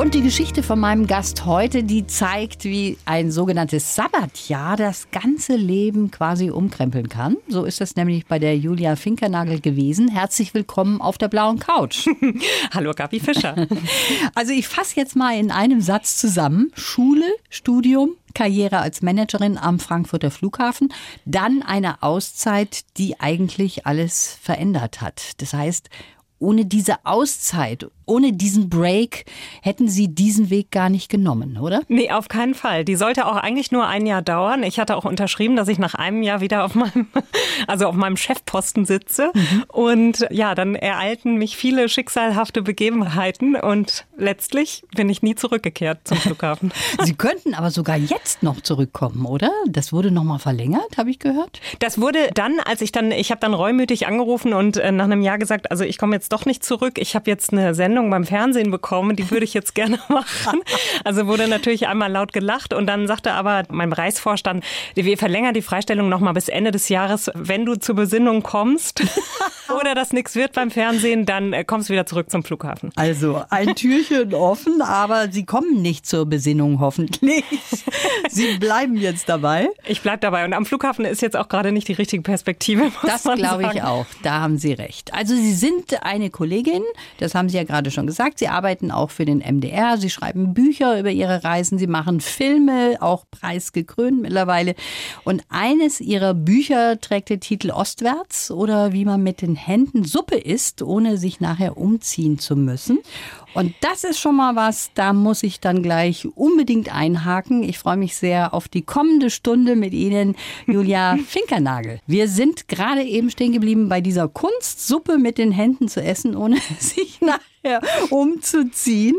Und die Geschichte von meinem Gast heute, die zeigt, wie ein sogenanntes Sabbatjahr das ganze Leben quasi umkrempeln kann. So ist das nämlich bei der Julia Finkernagel gewesen. Herzlich willkommen auf der blauen Couch. Hallo Gabi Fischer. Also ich fasse jetzt mal in einem Satz zusammen. Schule, Studium, Karriere als Managerin am Frankfurter Flughafen, dann eine Auszeit, die eigentlich alles verändert hat. Das heißt, ohne diese Auszeit, ohne diesen Break hätten Sie diesen Weg gar nicht genommen, oder? Nee, auf keinen Fall. Die sollte auch eigentlich nur ein Jahr dauern. Ich hatte auch unterschrieben, dass ich nach einem Jahr wieder auf meinem, also auf meinem Chefposten sitze. Mhm. Und ja, dann ereilten mich viele schicksalhafte Begebenheiten und letztlich bin ich nie zurückgekehrt zum Flughafen. Sie könnten aber sogar jetzt noch zurückkommen, oder? Das wurde noch mal verlängert, habe ich gehört. Das wurde dann, als ich dann, ich habe dann reumütig angerufen und äh, nach einem Jahr gesagt, also ich komme jetzt doch nicht zurück. Ich habe jetzt eine Sendung beim Fernsehen bekommen, die würde ich jetzt gerne machen. Also wurde natürlich einmal laut gelacht und dann sagte aber mein Bereichsvorstand, wir verlängern die Freistellung noch mal bis Ende des Jahres. Wenn du zur Besinnung kommst oder das nichts wird beim Fernsehen, dann äh, kommst du wieder zurück zum Flughafen. Also ein Türchen offen, aber Sie kommen nicht zur Besinnung hoffentlich. Sie bleiben jetzt dabei. Ich bleibe dabei und am Flughafen ist jetzt auch gerade nicht die richtige Perspektive. das glaube ich auch. Da haben Sie recht. Also Sie sind ein eine Kollegin, das haben Sie ja gerade schon gesagt. Sie arbeiten auch für den MDR, Sie schreiben Bücher über Ihre Reisen, Sie machen Filme, auch preisgekrönt mittlerweile. Und eines Ihrer Bücher trägt den Titel Ostwärts oder wie man mit den Händen Suppe isst, ohne sich nachher umziehen zu müssen. Und das ist schon mal was, da muss ich dann gleich unbedingt einhaken. Ich freue mich sehr auf die kommende Stunde mit Ihnen, Julia Finkernagel. Wir sind gerade eben stehen geblieben bei dieser Kunst, Suppe mit den Händen zu essen, ohne sich nach ja, umzuziehen.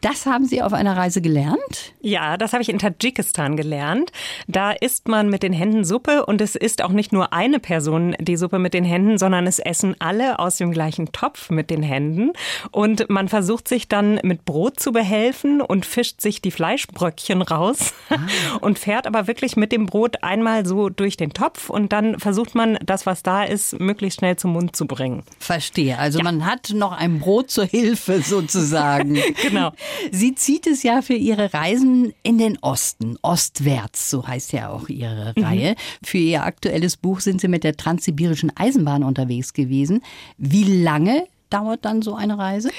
Das haben Sie auf einer Reise gelernt? Ja, das habe ich in Tadschikistan gelernt. Da isst man mit den Händen Suppe und es ist auch nicht nur eine Person die Suppe mit den Händen, sondern es essen alle aus dem gleichen Topf mit den Händen. Und man versucht sich dann mit Brot zu behelfen und fischt sich die Fleischbröckchen raus ah. und fährt aber wirklich mit dem Brot einmal so durch den Topf und dann versucht man das, was da ist, möglichst schnell zum Mund zu bringen. Verstehe. Also ja. man hat noch ein Brot zur Hilfe sozusagen. genau. Sie zieht es ja für ihre Reisen in den Osten, ostwärts, so heißt ja auch ihre mhm. Reihe. Für ihr aktuelles Buch sind sie mit der Transsibirischen Eisenbahn unterwegs gewesen. Wie lange dauert dann so eine Reise?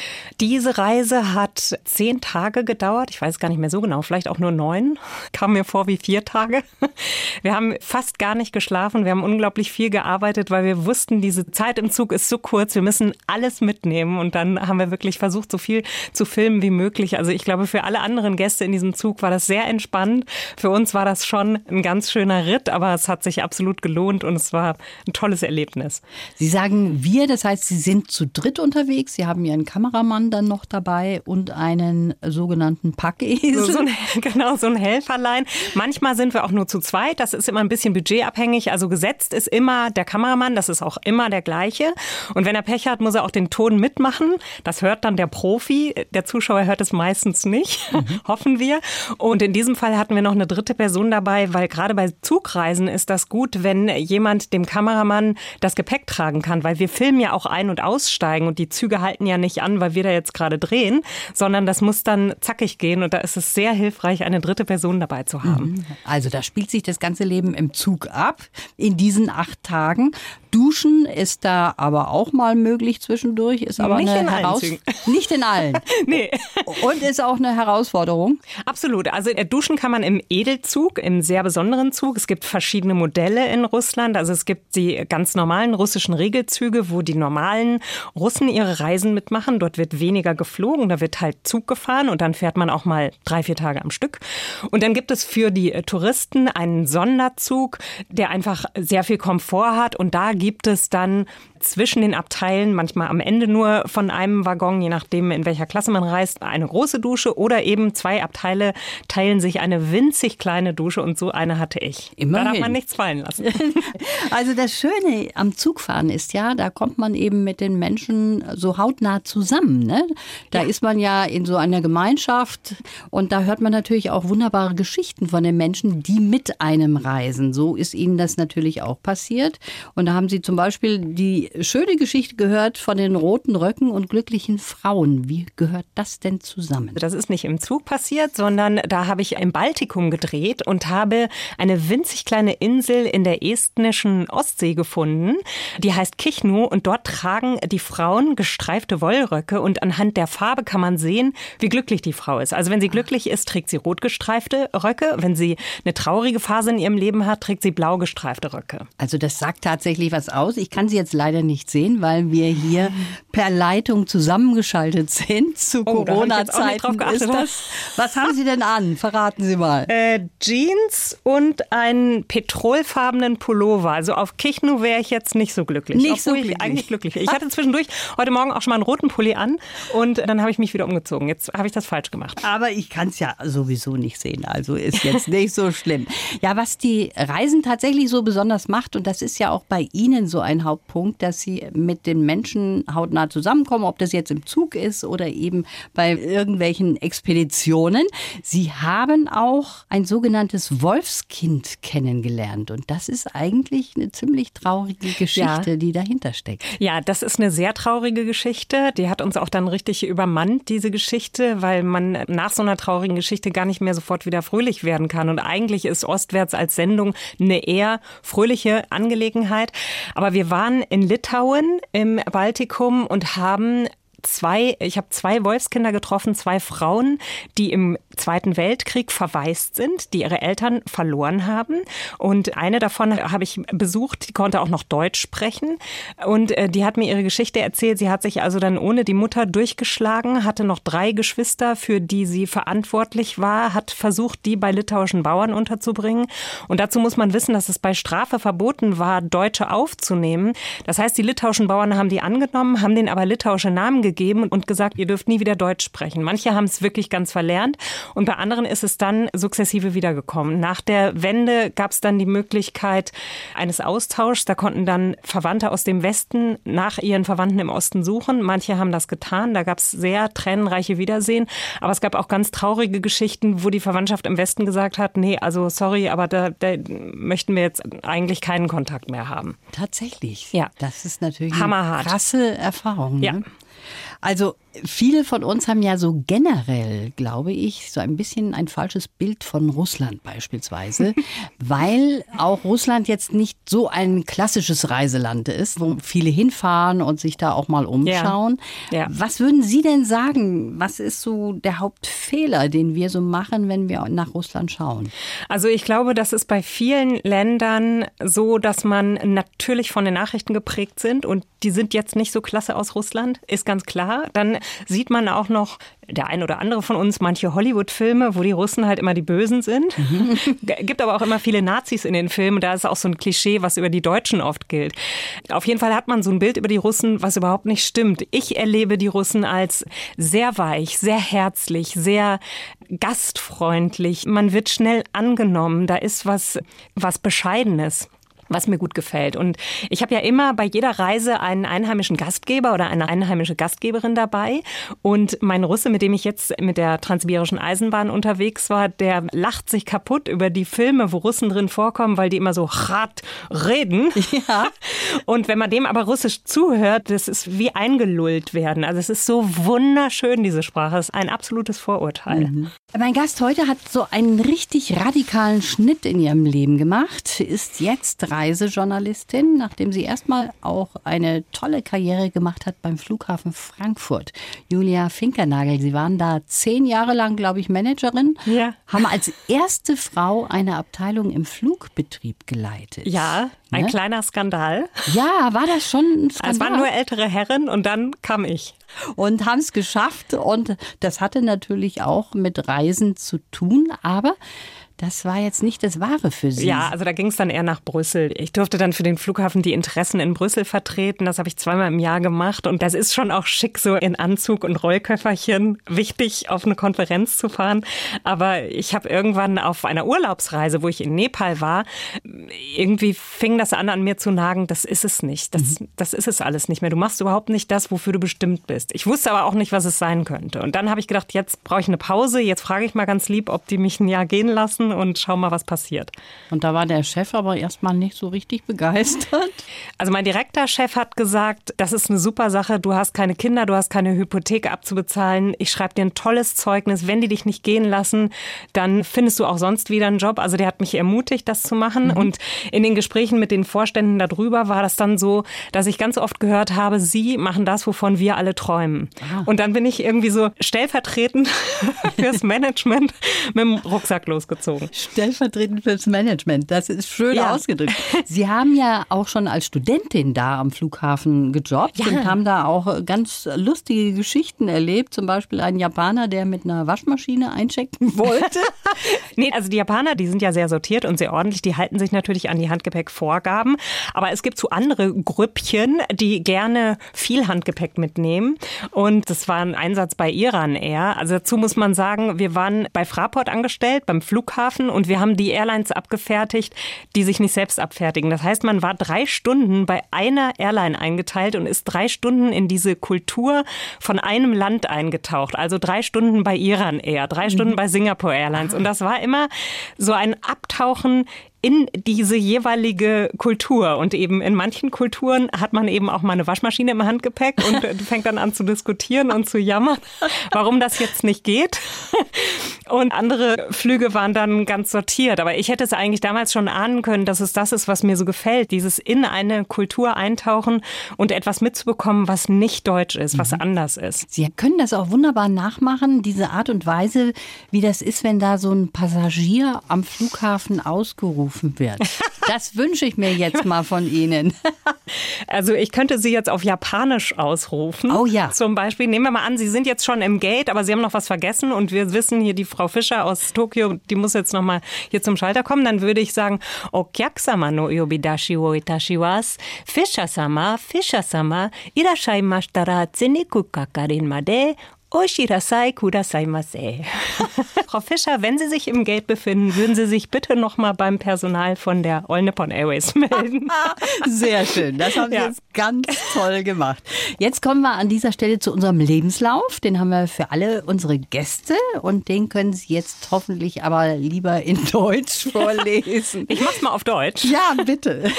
Diese Reise hat zehn Tage gedauert. Ich weiß gar nicht mehr so genau, vielleicht auch nur neun. Kam mir vor wie vier Tage. Wir haben fast gar nicht geschlafen. Wir haben unglaublich viel gearbeitet, weil wir wussten, diese Zeit im Zug ist so kurz. Wir müssen alles mitnehmen. Und dann haben wir wirklich versucht, so viel zu filmen wie möglich. Also ich glaube, für alle anderen Gäste in diesem Zug war das sehr entspannt. Für uns war das schon ein ganz schöner Ritt, aber es hat sich absolut gelohnt und es war ein tolles Erlebnis. Sie sagen wir, das heißt, Sie sind zu dritt unterwegs. Sie haben Ihren Kameramann dann noch dabei und einen sogenannten Packesel. So, so ein, genau, so ein Helferlein. Manchmal sind wir auch nur zu zweit. Das ist immer ein bisschen budgetabhängig. Also gesetzt ist immer der Kameramann. Das ist auch immer der gleiche. Und wenn er Pech hat, muss er auch den Ton mitmachen. Das hört dann der Profi. Der Zuschauer hört es meistens nicht. Mhm. Hoffen wir. Und in diesem Fall hatten wir noch eine dritte Person dabei, weil gerade bei Zugreisen ist das gut, wenn jemand dem Kameramann das Gepäck tragen kann, weil wir filmen ja auch ein- und aussteigen und die Züge halten ja nicht an, weil wir da jetzt gerade drehen, sondern das muss dann zackig gehen und da ist es sehr hilfreich, eine dritte Person dabei zu haben. Mhm. Also da spielt sich das ganze Leben im Zug ab in diesen acht Tagen. Duschen ist da aber auch mal möglich zwischendurch, ist aber nicht eine in Heraus allen nicht in allen. nee. Und ist auch eine Herausforderung. Absolut. Also äh, duschen kann man im Edelzug, im sehr besonderen Zug. Es gibt verschiedene Modelle in Russland. Also es gibt die ganz normalen russischen Regelzüge, wo die normalen Russen ihre Reisen mitmachen. Dort wird weniger geflogen, da wird halt Zug gefahren und dann fährt man auch mal drei, vier Tage am Stück. Und dann gibt es für die äh, Touristen einen Sonderzug, der einfach sehr viel Komfort hat und da gibt es dann zwischen den Abteilen, manchmal am Ende nur von einem Waggon, je nachdem, in welcher Klasse man reist, eine große Dusche oder eben zwei Abteile teilen sich eine winzig kleine Dusche und so eine hatte ich. Immerhin. Da darf man nichts fallen lassen. Also das Schöne am Zugfahren ist ja, da kommt man eben mit den Menschen so hautnah zusammen. Ne? Da ja. ist man ja in so einer Gemeinschaft und da hört man natürlich auch wunderbare Geschichten von den Menschen, die mit einem reisen. So ist ihnen das natürlich auch passiert. Und da haben sie zum Beispiel die schöne Geschichte gehört von den roten Röcken und glücklichen Frauen. Wie gehört das denn zusammen? Das ist nicht im Zug passiert, sondern da habe ich im Baltikum gedreht und habe eine winzig kleine Insel in der estnischen Ostsee gefunden. Die heißt Kichnu und dort tragen die Frauen gestreifte Wollröcke und anhand der Farbe kann man sehen, wie glücklich die Frau ist. Also wenn sie glücklich ist, trägt sie rot gestreifte Röcke. Wenn sie eine traurige Phase in ihrem Leben hat, trägt sie blau gestreifte Röcke. Also das sagt tatsächlich was aus. Ich kann sie jetzt leider nicht sehen, weil wir hier per Leitung zusammengeschaltet sind. Zu oh, Corona-Zeiten ist das. Was haben Sie denn an? Verraten Sie mal. Äh, Jeans und einen petrolfarbenen Pullover. Also auf Kichnu wäre ich jetzt nicht so glücklich. Nicht so glücklich. eigentlich glücklich. Ich hatte zwischendurch heute Morgen auch schon mal einen roten Pulli an und dann habe ich mich wieder umgezogen. Jetzt habe ich das falsch gemacht. Aber ich kann es ja sowieso nicht sehen. Also ist jetzt nicht so schlimm. Ja, was die Reisen tatsächlich so besonders macht, und das ist ja auch bei Ihnen so ein Hauptpunkt, dass Sie mit den Menschen hautnah zusammenkommen, ob das jetzt im Zug ist oder eben bei irgendwelchen Expeditionen. Sie haben auch ein sogenanntes Wolfskind kennengelernt. Und das ist eigentlich eine ziemlich traurige Geschichte, ja. die dahinter steckt. Ja, das ist eine sehr traurige Geschichte. Die hat uns auch dann richtig übermannt, diese Geschichte, weil man nach so einer traurigen Geschichte gar nicht mehr sofort wieder fröhlich werden kann. Und eigentlich ist Ostwärts als Sendung eine eher fröhliche Angelegenheit. Aber wir waren in Litauen im Baltikum und haben zwei, ich habe zwei Wolfskinder getroffen, zwei Frauen, die im Zweiten Weltkrieg verwaist sind, die ihre Eltern verloren haben. Und eine davon habe ich besucht, die konnte auch noch Deutsch sprechen. Und äh, die hat mir ihre Geschichte erzählt. Sie hat sich also dann ohne die Mutter durchgeschlagen, hatte noch drei Geschwister, für die sie verantwortlich war, hat versucht, die bei litauischen Bauern unterzubringen. Und dazu muss man wissen, dass es bei Strafe verboten war, Deutsche aufzunehmen. Das heißt, die litauischen Bauern haben die angenommen, haben denen aber litauische Namen gegeben gegeben und gesagt, ihr dürft nie wieder Deutsch sprechen. Manche haben es wirklich ganz verlernt und bei anderen ist es dann sukzessive wiedergekommen. Nach der Wende gab es dann die Möglichkeit eines Austauschs. Da konnten dann Verwandte aus dem Westen nach ihren Verwandten im Osten suchen. Manche haben das getan. Da gab es sehr tränenreiche Wiedersehen. Aber es gab auch ganz traurige Geschichten, wo die Verwandtschaft im Westen gesagt hat, nee, also sorry, aber da, da möchten wir jetzt eigentlich keinen Kontakt mehr haben. Tatsächlich. Ja. Das ist natürlich Hammerhart. eine krasse Erfahrung. Ja. Also viele von uns haben ja so generell, glaube ich, so ein bisschen ein falsches Bild von Russland beispielsweise, weil auch Russland jetzt nicht so ein klassisches Reiseland ist, wo viele hinfahren und sich da auch mal umschauen. Ja. Ja. Was würden Sie denn sagen? Was ist so der Hauptfehler, den wir so machen, wenn wir nach Russland schauen? Also ich glaube, das ist bei vielen Ländern so, dass man natürlich von den Nachrichten geprägt sind und die sind jetzt nicht so klasse aus Russland, ist ganz klar. Dann sieht man auch noch der ein oder andere von uns manche Hollywood-Filme, wo die Russen halt immer die Bösen sind. Mhm. Gibt aber auch immer viele Nazis in den Filmen. Da ist auch so ein Klischee, was über die Deutschen oft gilt. Auf jeden Fall hat man so ein Bild über die Russen, was überhaupt nicht stimmt. Ich erlebe die Russen als sehr weich, sehr herzlich, sehr gastfreundlich. Man wird schnell angenommen. Da ist was, was Bescheidenes was mir gut gefällt. Und ich habe ja immer bei jeder Reise einen einheimischen Gastgeber oder eine einheimische Gastgeberin dabei. Und mein Russe, mit dem ich jetzt mit der Transsibirischen Eisenbahn unterwegs war, der lacht sich kaputt über die Filme, wo Russen drin vorkommen, weil die immer so hart reden. Ja. Und wenn man dem aber russisch zuhört, das ist wie eingelullt werden. Also es ist so wunderschön, diese Sprache. Es ist ein absolutes Vorurteil. Mhm. Mein Gast heute hat so einen richtig radikalen Schnitt in ihrem Leben gemacht, ist jetzt Reisejournalistin, nachdem sie erstmal auch eine tolle Karriere gemacht hat beim Flughafen Frankfurt. Julia Finkernagel, Sie waren da zehn Jahre lang, glaube ich, Managerin. Ja. Haben als erste Frau eine Abteilung im Flugbetrieb geleitet. Ja, ein ne? kleiner Skandal. Ja, war das schon ein Skandal? Es waren nur ältere Herren und dann kam ich. Und haben es geschafft und das hatte natürlich auch mit Reisen zu tun, aber das war jetzt nicht das Wahre für Sie. Ja, also da ging es dann eher nach Brüssel. Ich durfte dann für den Flughafen die Interessen in Brüssel vertreten. Das habe ich zweimal im Jahr gemacht. Und das ist schon auch schick, so in Anzug und Rollköfferchen wichtig, auf eine Konferenz zu fahren. Aber ich habe irgendwann auf einer Urlaubsreise, wo ich in Nepal war, irgendwie fing das an, an mir zu nagen, das ist es nicht. Das, mhm. das ist es alles nicht mehr. Du machst überhaupt nicht das, wofür du bestimmt bist. Ich wusste aber auch nicht, was es sein könnte. Und dann habe ich gedacht, jetzt brauche ich eine Pause. Jetzt frage ich mal ganz lieb, ob die mich ein Jahr gehen lassen lassen und schau mal, was passiert. Und da war der Chef aber erstmal nicht so richtig begeistert. Also mein direkter Chef hat gesagt, das ist eine super Sache, du hast keine Kinder, du hast keine Hypothek abzubezahlen. Ich schreibe dir ein tolles Zeugnis. Wenn die dich nicht gehen lassen, dann findest du auch sonst wieder einen Job. Also der hat mich ermutigt, das zu machen. Mhm. Und in den Gesprächen mit den Vorständen darüber war das dann so, dass ich ganz oft gehört habe, sie machen das, wovon wir alle träumen. Ah. Und dann bin ich irgendwie so stellvertretend fürs Management mit dem Rucksack losgezogen gezogen. Stellvertretend fürs Management, das ist schön ja. ausgedrückt. Sie haben ja auch schon als Studentin da am Flughafen gejobbt ja. und haben da auch ganz lustige Geschichten erlebt. Zum Beispiel ein Japaner, der mit einer Waschmaschine einchecken wollte. nee, also die Japaner, die sind ja sehr sortiert und sehr ordentlich. Die halten sich natürlich an die Handgepäckvorgaben. Aber es gibt so andere Grüppchen, die gerne viel Handgepäck mitnehmen. Und das war ein Einsatz bei Iran Air. Also dazu muss man sagen, wir waren bei Fraport angestellt, beim Flughafen Flughafen und wir haben die Airlines abgefertigt, die sich nicht selbst abfertigen. Das heißt, man war drei Stunden bei einer Airline eingeteilt und ist drei Stunden in diese Kultur von einem Land eingetaucht. Also drei Stunden bei Iran Air, drei Stunden mhm. bei Singapore Airlines. Und das war immer so ein Abtauchen in diese jeweilige Kultur. Und eben in manchen Kulturen hat man eben auch mal eine Waschmaschine im Handgepäck und fängt dann an zu diskutieren und zu jammern, warum das jetzt nicht geht. Und andere Flüge waren dann ganz sortiert. Aber ich hätte es eigentlich damals schon ahnen können, dass es das ist, was mir so gefällt. Dieses in eine Kultur eintauchen und etwas mitzubekommen, was nicht deutsch ist, was mhm. anders ist. Sie können das auch wunderbar nachmachen, diese Art und Weise, wie das ist, wenn da so ein Passagier am Flughafen ausgerufen gerufen wird. Das wünsche ich mir jetzt mal von Ihnen. Also ich könnte Sie jetzt auf Japanisch ausrufen. Oh ja. Zum Beispiel, nehmen wir mal an, Sie sind jetzt schon im Gate, aber Sie haben noch was vergessen und wir wissen hier, die Frau Fischer aus Tokio, die muss jetzt noch mal hier zum Schalter kommen. Dann würde ich sagen, Okyakusama no yobidashi wo itashiwas, Fischer-sama, Fischer-sama, irashaimashitara zeniku kakarin made Oshirasai kudasaimase. Frau Fischer, wenn Sie sich im Gate befinden, würden Sie sich bitte noch mal beim Personal von der All Nippon Airways melden. Sehr schön, das haben Sie ja. jetzt ganz toll gemacht. Jetzt kommen wir an dieser Stelle zu unserem Lebenslauf. Den haben wir für alle unsere Gäste und den können Sie jetzt hoffentlich aber lieber in Deutsch vorlesen. Ich mach's mal auf Deutsch. Ja, bitte.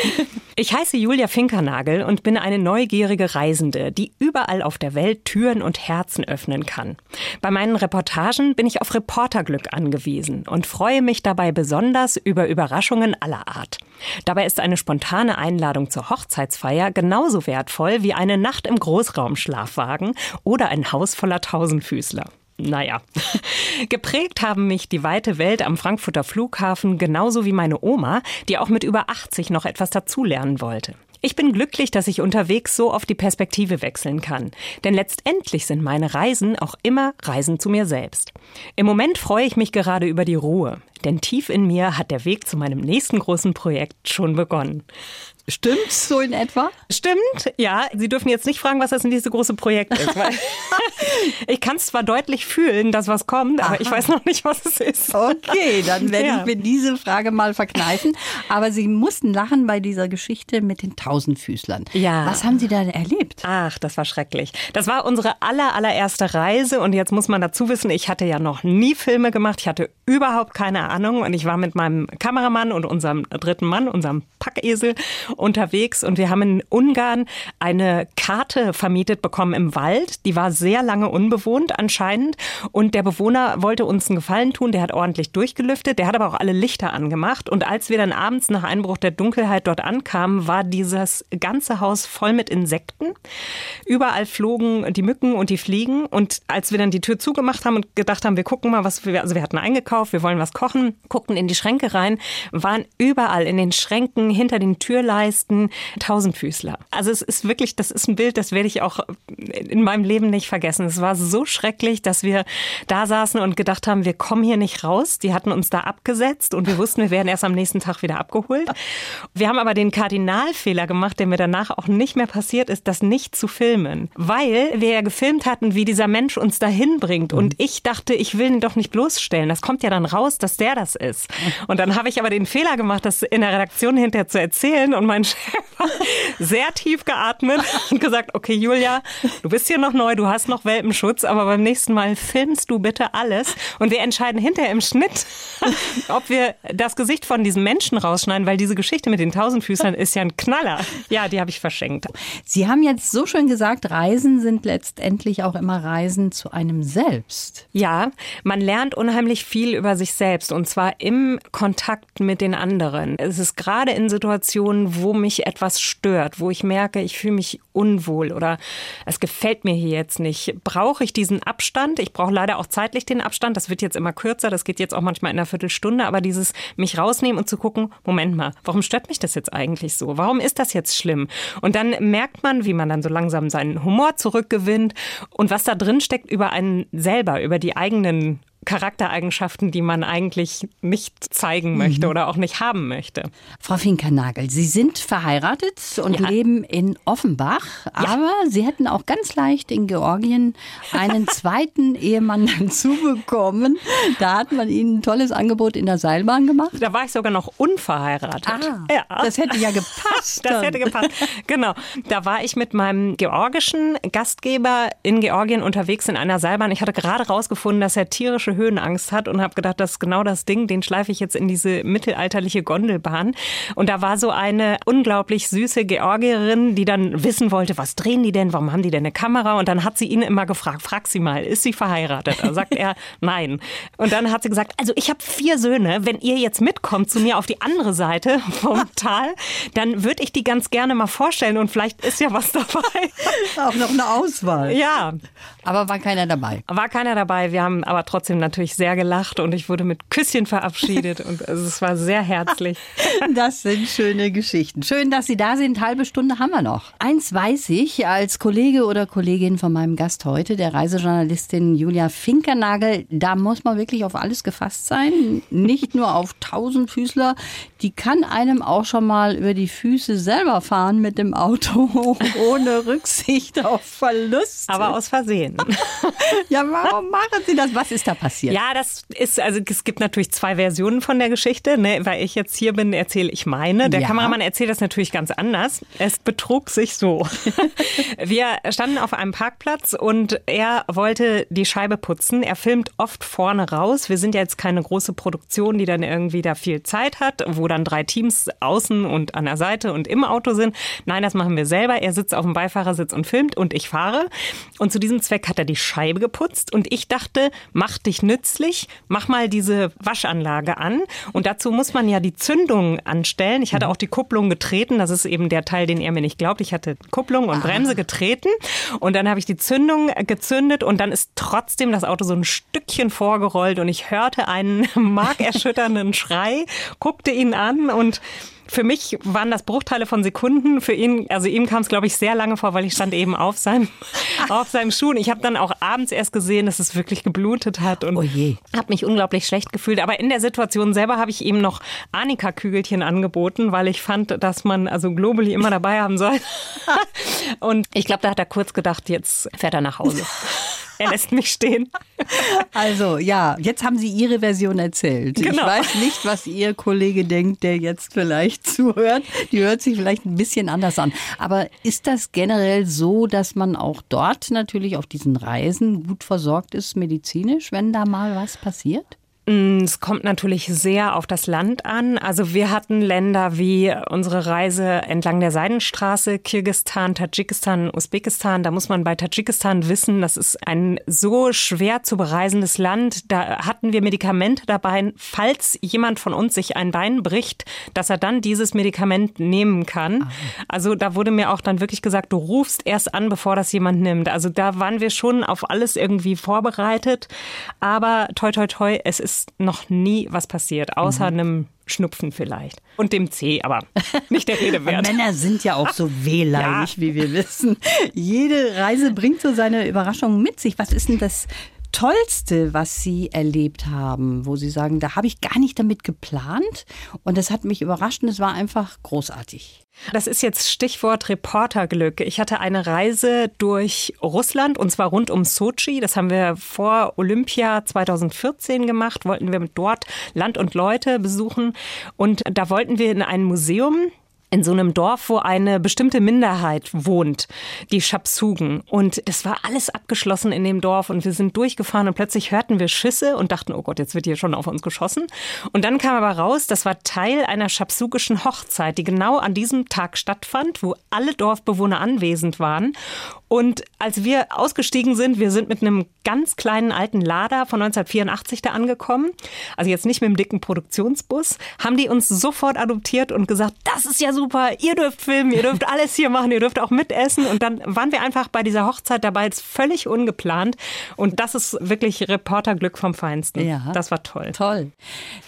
Ich heiße Julia Finkernagel und bin eine neugierige Reisende, die überall auf der Welt Türen und Herzen öffnen kann. Bei meinen Reportagen bin ich auf Reporterglück angewiesen und freue mich dabei besonders über Überraschungen aller Art. Dabei ist eine spontane Einladung zur Hochzeitsfeier genauso wertvoll wie eine Nacht im Großraumschlafwagen oder ein Haus voller Tausendfüßler. Naja, geprägt haben mich die weite Welt am Frankfurter Flughafen genauso wie meine Oma, die auch mit über 80 noch etwas dazulernen wollte. Ich bin glücklich, dass ich unterwegs so oft die Perspektive wechseln kann. Denn letztendlich sind meine Reisen auch immer Reisen zu mir selbst. Im Moment freue ich mich gerade über die Ruhe. Denn tief in mir hat der Weg zu meinem nächsten großen Projekt schon begonnen. Stimmt so in etwa? Stimmt, ja. Sie dürfen jetzt nicht fragen, was das nächste große Projekt ist. ich kann es zwar deutlich fühlen, dass was kommt, aber Aha. ich weiß noch nicht, was es ist. Okay, dann werde ja. ich mir diese Frage mal verkneifen. Aber Sie mussten lachen bei dieser Geschichte mit den Tausendfüßlern. Ja. Was haben Sie da erlebt? Ach, das war schrecklich. Das war unsere aller, allererste Reise und jetzt muss man dazu wissen, ich hatte ja noch nie Filme gemacht. Ich hatte überhaupt Ahnung. Und ich war mit meinem Kameramann und unserem dritten Mann, unserem Packesel unterwegs und wir haben in Ungarn eine Karte vermietet bekommen im Wald. Die war sehr lange unbewohnt anscheinend und der Bewohner wollte uns einen Gefallen tun. Der hat ordentlich durchgelüftet, der hat aber auch alle Lichter angemacht und als wir dann abends nach Einbruch der Dunkelheit dort ankamen, war dieses ganze Haus voll mit Insekten. Überall flogen die Mücken und die Fliegen und als wir dann die Tür zugemacht haben und gedacht haben, wir gucken mal, was wir, also wir hatten eingekauft, wir wollen was kochen, guckten in die Schränke rein, waren überall in den Schränken hinter den Türleisten Tausendfüßler. Also es ist wirklich, das ist ein Bild, das werde ich auch in meinem Leben nicht vergessen. Es war so schrecklich, dass wir da saßen und gedacht haben, wir kommen hier nicht raus. Die hatten uns da abgesetzt und wir wussten, wir werden erst am nächsten Tag wieder abgeholt. Wir haben aber den Kardinalfehler gemacht, der mir danach auch nicht mehr passiert ist, das nicht zu filmen, weil wir ja gefilmt hatten, wie dieser Mensch uns dahin bringt und ich dachte, ich will ihn doch nicht bloßstellen. Das kommt ja dann raus, dass der das ist. Und dann habe ich aber den Fehler gemacht, das in der Redaktion hinterher zu erzählen und mein Chef hat sehr tief geatmet und gesagt, okay Julia, du bist hier noch neu, du hast noch Welpenschutz, aber beim nächsten Mal filmst du bitte alles und wir entscheiden hinterher im Schnitt, ob wir das Gesicht von diesem Menschen rausschneiden, weil diese Geschichte mit den Tausendfüßern ist ja ein Knaller. Ja, die habe ich verschenkt. Sie haben jetzt so schön gesagt, Reisen sind letztendlich auch immer Reisen zu einem selbst. Ja, man lernt unheimlich viel über sich selbst und zwar im Kontakt mit den anderen. Es ist gerade in Situationen, wo mich etwas stört, wo ich merke, ich fühle mich unwohl oder es gefällt mir hier jetzt nicht. Brauche ich diesen Abstand? Ich brauche leider auch zeitlich den Abstand. Das wird jetzt immer kürzer. Das geht jetzt auch manchmal in einer Viertelstunde. Aber dieses mich rausnehmen und zu gucken, Moment mal, warum stört mich das jetzt eigentlich so? Warum ist das jetzt schlimm? Und dann merkt man, wie man dann so langsam seinen Humor zurückgewinnt und was da drin steckt über einen selber, über die eigenen Charaktereigenschaften, die man eigentlich nicht zeigen möchte mhm. oder auch nicht haben möchte. Frau Finkernagel, Sie sind verheiratet und ja. leben in Offenbach, ja. aber Sie hätten auch ganz leicht in Georgien einen zweiten Ehemann hinzubekommen. Da hat man Ihnen ein tolles Angebot in der Seilbahn gemacht. Da war ich sogar noch unverheiratet. Ah, ja. Das hätte ja gepasst. das hätte gepasst. Genau. Da war ich mit meinem georgischen Gastgeber in Georgien unterwegs in einer Seilbahn. Ich hatte gerade rausgefunden, dass er tierische Höhenangst hat und habe gedacht, das ist genau das Ding, den schleife ich jetzt in diese mittelalterliche Gondelbahn. Und da war so eine unglaublich süße Georgierin, die dann wissen wollte, was drehen die denn, warum haben die denn eine Kamera? Und dann hat sie ihn immer gefragt, frag sie mal, ist sie verheiratet? Da sagt er, nein. Und dann hat sie gesagt, also ich habe vier Söhne, wenn ihr jetzt mitkommt zu mir auf die andere Seite vom Tal, dann würde ich die ganz gerne mal vorstellen und vielleicht ist ja was dabei. Auch noch eine Auswahl. Ja. Aber war keiner dabei. War keiner dabei. Wir haben aber trotzdem natürlich sehr gelacht und ich wurde mit Küsschen verabschiedet und also es war sehr herzlich. Das sind schöne Geschichten. Schön, dass Sie da sind. Halbe Stunde haben wir noch. Eins weiß ich als Kollege oder Kollegin von meinem Gast heute, der Reisejournalistin Julia Finkernagel, da muss man wirklich auf alles gefasst sein. Nicht nur auf Tausendfüßler. Die kann einem auch schon mal über die Füße selber fahren mit dem Auto, ohne Rücksicht auf Verlust. Aber aus Versehen. ja, warum machen Sie das? Was ist da passiert? Passiert? Ja, das ist, also es gibt natürlich zwei Versionen von der Geschichte. Ne? Weil ich jetzt hier bin, erzähle ich meine. Der ja. Kameramann erzählt das natürlich ganz anders. Es betrug sich so. Wir standen auf einem Parkplatz und er wollte die Scheibe putzen. Er filmt oft vorne raus. Wir sind ja jetzt keine große Produktion, die dann irgendwie da viel Zeit hat, wo dann drei Teams außen und an der Seite und im Auto sind. Nein, das machen wir selber. Er sitzt auf dem Beifahrersitz und filmt und ich fahre. Und zu diesem Zweck hat er die Scheibe geputzt und ich dachte, mach dich nützlich, mach mal diese Waschanlage an. Und dazu muss man ja die Zündung anstellen. Ich hatte mhm. auch die Kupplung getreten. Das ist eben der Teil, den er mir nicht glaubt. Ich hatte Kupplung und Bremse getreten. Und dann habe ich die Zündung gezündet und dann ist trotzdem das Auto so ein Stückchen vorgerollt und ich hörte einen markerschütternden Schrei, guckte ihn an und für mich waren das Bruchteile von Sekunden. Für ihn, also ihm kam es, glaube ich, sehr lange vor, weil ich stand eben auf seinem, auf seinem Schuh. Und ich habe dann auch abends erst gesehen, dass es wirklich geblutet hat und oh habe mich unglaublich schlecht gefühlt. Aber in der Situation selber habe ich ihm noch Annika-Kügelchen angeboten, weil ich fand, dass man also Globally immer dabei haben soll. und ich glaube, da hat er kurz gedacht, jetzt fährt er nach Hause. Er lässt mich stehen. Also ja, jetzt haben Sie Ihre Version erzählt. Genau. Ich weiß nicht, was Ihr Kollege denkt, der jetzt vielleicht zuhört. Die hört sich vielleicht ein bisschen anders an. Aber ist das generell so, dass man auch dort natürlich auf diesen Reisen gut versorgt ist medizinisch, wenn da mal was passiert? Mm, es kommt natürlich sehr auf das Land an. Also wir hatten Länder wie unsere Reise entlang der Seidenstraße, Kirgistan, Tadschikistan, Usbekistan. Da muss man bei Tadschikistan wissen, das ist ein so schwer zu bereisendes Land. Da hatten wir Medikamente dabei, falls jemand von uns sich ein Bein bricht, dass er dann dieses Medikament nehmen kann. Ah. Also da wurde mir auch dann wirklich gesagt, du rufst erst an, bevor das jemand nimmt. Also da waren wir schon auf alles irgendwie vorbereitet. Aber toi, toi, toi, es ist ist noch nie was passiert, außer mhm. einem Schnupfen vielleicht. Und dem C, aber nicht der Rede wert. Männer sind ja auch so wehleidig, ja. wie wir wissen. Jede Reise bringt so seine Überraschungen mit sich. Was ist denn das Tollste, was Sie erlebt haben, wo Sie sagen, da habe ich gar nicht damit geplant und das hat mich überrascht und es war einfach großartig? Das ist jetzt Stichwort Reporterglück. Ich hatte eine Reise durch Russland und zwar rund um Sochi. Das haben wir vor Olympia 2014 gemacht. Wollten wir dort Land und Leute besuchen und da wollten wir in ein Museum in so einem Dorf, wo eine bestimmte Minderheit wohnt, die Schapsugen. Und es war alles abgeschlossen in dem Dorf und wir sind durchgefahren und plötzlich hörten wir Schüsse und dachten, oh Gott, jetzt wird hier schon auf uns geschossen. Und dann kam aber raus, das war Teil einer schapsugischen Hochzeit, die genau an diesem Tag stattfand, wo alle Dorfbewohner anwesend waren. Und als wir ausgestiegen sind, wir sind mit einem ganz kleinen alten Lader von 1984 da angekommen, also jetzt nicht mit dem dicken Produktionsbus, haben die uns sofort adoptiert und gesagt, das ist ja super, ihr dürft filmen, ihr dürft alles hier machen, ihr dürft auch mitessen. Und dann waren wir einfach bei dieser Hochzeit dabei, jetzt völlig ungeplant. Und das ist wirklich Reporterglück vom Feinsten. Ja, das war toll. Toll.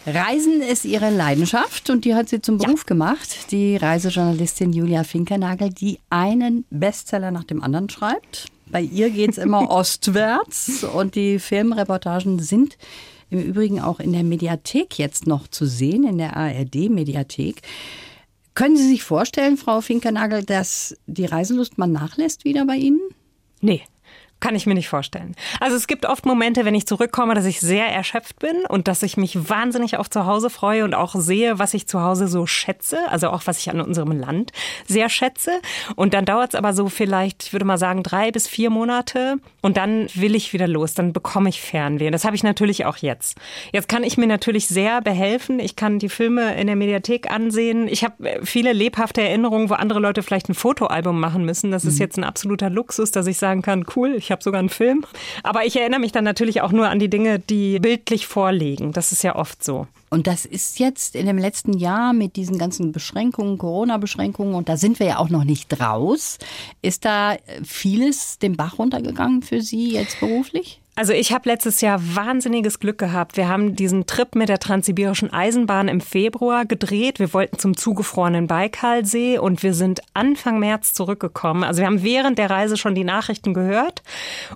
Reisen ist ihre Leidenschaft und die hat sie zum Beruf ja. gemacht. Die Reisejournalistin Julia Finkernagel, die einen Bestseller nach dem anderen schreibt. Bei ihr geht es immer ostwärts und die Filmreportagen sind im Übrigen auch in der Mediathek jetzt noch zu sehen, in der ARD-Mediathek. Können Sie sich vorstellen, Frau Finkernagel, dass die Reiselust mal nachlässt wieder bei Ihnen? Nee. Kann ich mir nicht vorstellen. Also es gibt oft Momente, wenn ich zurückkomme, dass ich sehr erschöpft bin und dass ich mich wahnsinnig auf zu Hause freue und auch sehe, was ich zu Hause so schätze, also auch was ich an unserem Land sehr schätze. Und dann dauert es aber so vielleicht, ich würde mal sagen, drei bis vier Monate und dann will ich wieder los, dann bekomme ich Fernweh. Das habe ich natürlich auch jetzt. Jetzt kann ich mir natürlich sehr behelfen. Ich kann die Filme in der Mediathek ansehen. Ich habe viele lebhafte Erinnerungen, wo andere Leute vielleicht ein Fotoalbum machen müssen. Das ist mhm. jetzt ein absoluter Luxus, dass ich sagen kann, cool, ich ich habe sogar einen Film. Aber ich erinnere mich dann natürlich auch nur an die Dinge, die bildlich vorliegen. Das ist ja oft so. Und das ist jetzt in dem letzten Jahr mit diesen ganzen Beschränkungen, Corona-Beschränkungen, und da sind wir ja auch noch nicht raus. Ist da vieles den Bach runtergegangen für Sie jetzt beruflich? Also ich habe letztes Jahr wahnsinniges Glück gehabt. Wir haben diesen Trip mit der Transsibirischen Eisenbahn im Februar gedreht. Wir wollten zum zugefrorenen Baikalsee und wir sind Anfang März zurückgekommen. Also wir haben während der Reise schon die Nachrichten gehört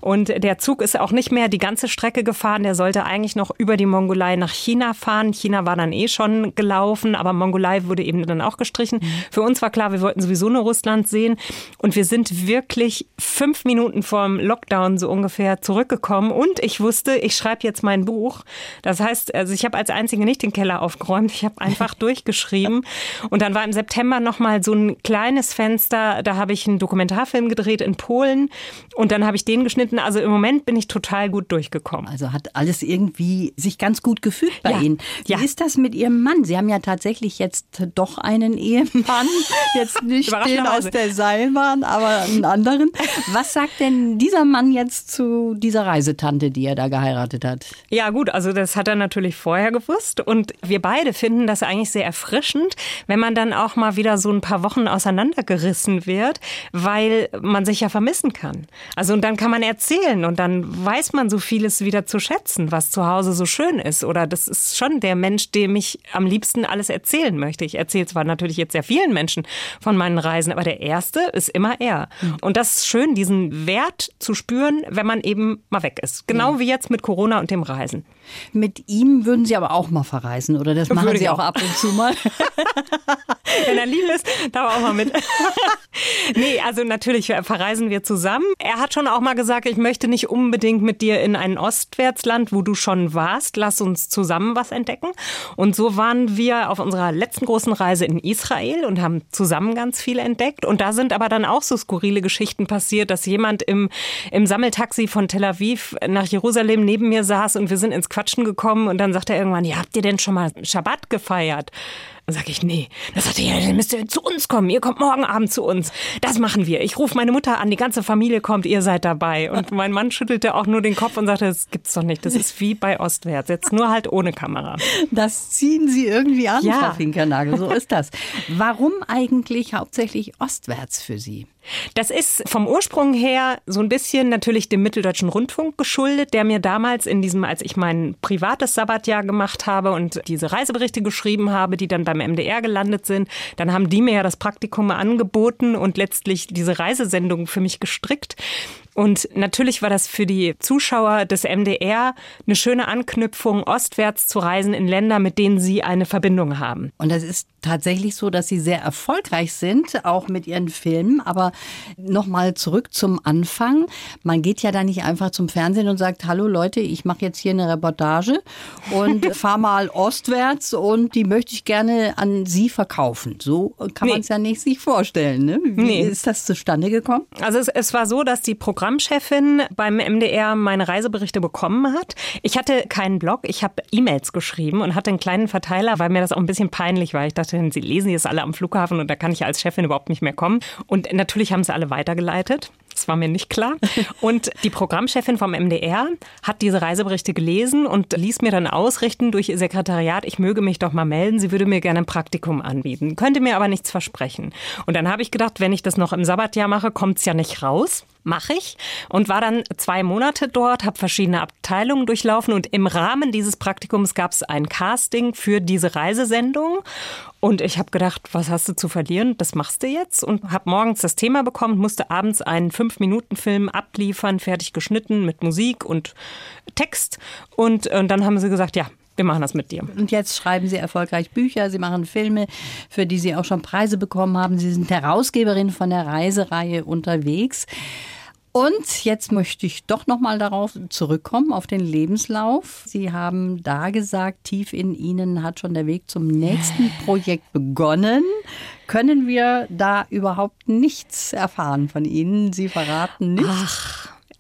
und der Zug ist auch nicht mehr die ganze Strecke gefahren. Der sollte eigentlich noch über die Mongolei nach China fahren. China war dann eh schon gelaufen, aber Mongolei wurde eben dann auch gestrichen. Für uns war klar, wir wollten sowieso nur Russland sehen und wir sind wirklich fünf Minuten vorm Lockdown so ungefähr zurückgekommen und ich wusste, ich schreibe jetzt mein Buch. Das heißt, also ich habe als Einzige nicht den Keller aufgeräumt. Ich habe einfach durchgeschrieben. Und dann war im September nochmal so ein kleines Fenster. Da habe ich einen Dokumentarfilm gedreht in Polen. Und dann habe ich den geschnitten. Also im Moment bin ich total gut durchgekommen. Also hat alles irgendwie sich ganz gut gefühlt bei ja. Ihnen. Wie ja. ist das mit Ihrem Mann? Sie haben ja tatsächlich jetzt doch einen Ehemann. Jetzt nicht den aus der Seilbahn, aber einen anderen. Was sagt denn dieser Mann jetzt zu dieser Reise? Tante, die er da geheiratet hat? Ja, gut, also das hat er natürlich vorher gewusst. Und wir beide finden das eigentlich sehr erfrischend, wenn man dann auch mal wieder so ein paar Wochen auseinandergerissen wird, weil man sich ja vermissen kann. Also und dann kann man erzählen und dann weiß man so vieles wieder zu schätzen, was zu Hause so schön ist. Oder das ist schon der Mensch, dem ich am liebsten alles erzählen möchte. Ich erzähle zwar natürlich jetzt sehr vielen Menschen von meinen Reisen, aber der erste ist immer er. Mhm. Und das ist schön, diesen Wert zu spüren, wenn man eben mal weg ist ist. Genau ja. wie jetzt mit Corona und dem Reisen. Mit ihm würden Sie aber auch mal verreisen, oder? Das machen Würde Sie auch ab und zu mal. Wenn er lieb ist, darf er auch mal mit. nee, also natürlich verreisen wir zusammen. Er hat schon auch mal gesagt, ich möchte nicht unbedingt mit dir in ein Ostwärtsland, wo du schon warst. Lass uns zusammen was entdecken. Und so waren wir auf unserer letzten großen Reise in Israel und haben zusammen ganz viel entdeckt. Und da sind aber dann auch so skurrile Geschichten passiert, dass jemand im, im Sammeltaxi von Tel Aviv nach Jerusalem neben mir saß und wir sind ins Quatschen gekommen und dann sagt er irgendwann, ja, habt ihr denn schon mal Schabbat gefeiert? Dann sage ich, nee. Das sagt er, ja, dann müsst ihr zu uns kommen. Ihr kommt morgen Abend zu uns. Das machen wir. Ich rufe meine Mutter an, die ganze Familie kommt, ihr seid dabei. Und mein Mann schüttelte auch nur den Kopf und sagte, das gibt's doch nicht. Das ist wie bei Ostwärts. Jetzt nur halt ohne Kamera. Das ziehen Sie irgendwie an, ja. Frau Finkernagel. So ist das. Warum eigentlich hauptsächlich ostwärts für Sie? Das ist vom Ursprung her so ein bisschen natürlich dem Mitteldeutschen Rundfunk geschuldet, der mir damals in diesem, als ich mein privates Sabbatjahr gemacht habe und diese Reiseberichte geschrieben habe, die dann beim MDR gelandet sind, dann haben die mir ja das Praktikum angeboten und letztlich diese Reisesendung für mich gestrickt. Und natürlich war das für die Zuschauer des MDR eine schöne Anknüpfung, ostwärts zu reisen in Länder, mit denen sie eine Verbindung haben. Und das ist tatsächlich so, dass sie sehr erfolgreich sind, auch mit ihren Filmen. Aber nochmal zurück zum Anfang. Man geht ja da nicht einfach zum Fernsehen und sagt, hallo Leute, ich mache jetzt hier eine Reportage und fahre mal ostwärts und die möchte ich gerne an Sie verkaufen. So kann nee. man es ja nicht sich vorstellen. Ne? Wie nee. ist das zustande gekommen? Also es, es war so, dass die Programmchefin beim MDR meine Reiseberichte bekommen hat. Ich hatte keinen Blog, ich habe E-Mails geschrieben und hatte einen kleinen Verteiler, weil mir das auch ein bisschen peinlich war. Ich dachte, Sie lesen jetzt alle am Flughafen und da kann ich als Chefin überhaupt nicht mehr kommen. Und natürlich haben sie alle weitergeleitet. Das war mir nicht klar. Und die Programmchefin vom MDR hat diese Reiseberichte gelesen und ließ mir dann ausrichten durch ihr Sekretariat, ich möge mich doch mal melden, sie würde mir gerne ein Praktikum anbieten, könnte mir aber nichts versprechen. Und dann habe ich gedacht, wenn ich das noch im Sabbatjahr mache, kommt es ja nicht raus mache ich. Und war dann zwei Monate dort, habe verschiedene Abteilungen durchlaufen. Und im Rahmen dieses Praktikums gab es ein Casting für diese Reisesendung. Und ich habe gedacht, was hast du zu verlieren? Das machst du jetzt. Und habe morgens das Thema bekommen, musste abends einen fünf Minuten Film abliefern, fertig geschnitten mit Musik und Text. Und, und dann haben sie gesagt, ja, wir machen das mit dir. Und jetzt schreiben Sie erfolgreich Bücher, Sie machen Filme, für die Sie auch schon Preise bekommen haben. Sie sind Herausgeberin von der Reisereihe unterwegs. Und jetzt möchte ich doch noch mal darauf zurückkommen auf den Lebenslauf. Sie haben da gesagt, tief in Ihnen hat schon der Weg zum nächsten Projekt begonnen. Können wir da überhaupt nichts erfahren von Ihnen? Sie verraten nichts. Ach.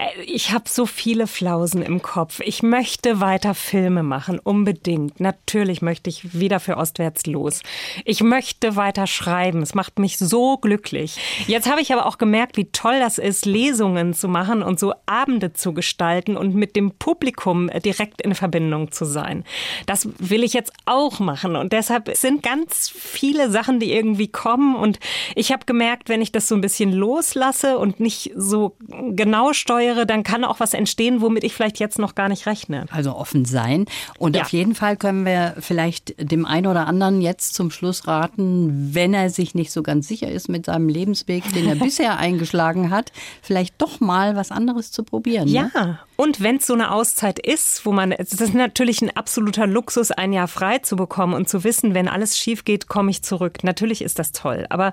Äh, ich habe so viele Flausen im Kopf. Ich möchte weiter Filme machen, unbedingt. Natürlich möchte ich wieder für Ostwärts los. Ich möchte weiter schreiben. Es macht mich so glücklich. Jetzt habe ich aber auch gemerkt, wie toll das ist, Lesungen zu machen und so Abende zu gestalten und mit dem Publikum direkt in Verbindung zu sein. Das will ich jetzt auch machen und deshalb sind ganz viele Sachen, die irgendwie kommen und ich habe gemerkt, wenn ich das so ein bisschen loslasse und nicht so genau steuere, wäre, dann kann auch was entstehen, womit ich vielleicht jetzt noch gar nicht rechne. Also offen sein. Und ja. auf jeden Fall können wir vielleicht dem einen oder anderen jetzt zum Schluss raten, wenn er sich nicht so ganz sicher ist mit seinem Lebensweg, den er bisher eingeschlagen hat, vielleicht doch mal was anderes zu probieren. Ne? Und wenn es so eine Auszeit ist, wo man, es ist natürlich ein absoluter Luxus, ein Jahr frei zu bekommen und zu wissen, wenn alles schief geht, komme ich zurück. Natürlich ist das toll. Aber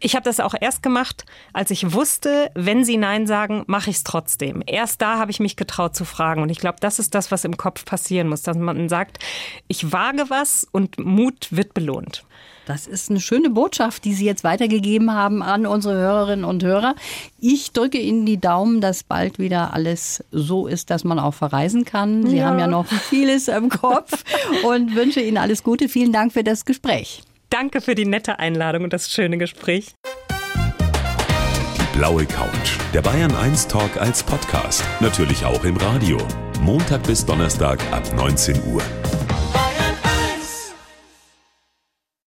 ich habe das auch erst gemacht, als ich wusste, wenn sie Nein sagen, mache ich es trotzdem. Erst da habe ich mich getraut zu fragen. Und ich glaube, das ist das, was im Kopf passieren muss, dass man sagt, ich wage was und Mut wird belohnt. Das ist eine schöne Botschaft, die Sie jetzt weitergegeben haben an unsere Hörerinnen und Hörer. Ich drücke Ihnen die Daumen, dass bald wieder alles so ist, dass man auch verreisen kann. Sie ja. haben ja noch vieles im Kopf und wünsche Ihnen alles Gute. Vielen Dank für das Gespräch. Danke für die nette Einladung und das schöne Gespräch. Die blaue Couch. Der Bayern 1 Talk als Podcast. Natürlich auch im Radio. Montag bis Donnerstag ab 19 Uhr.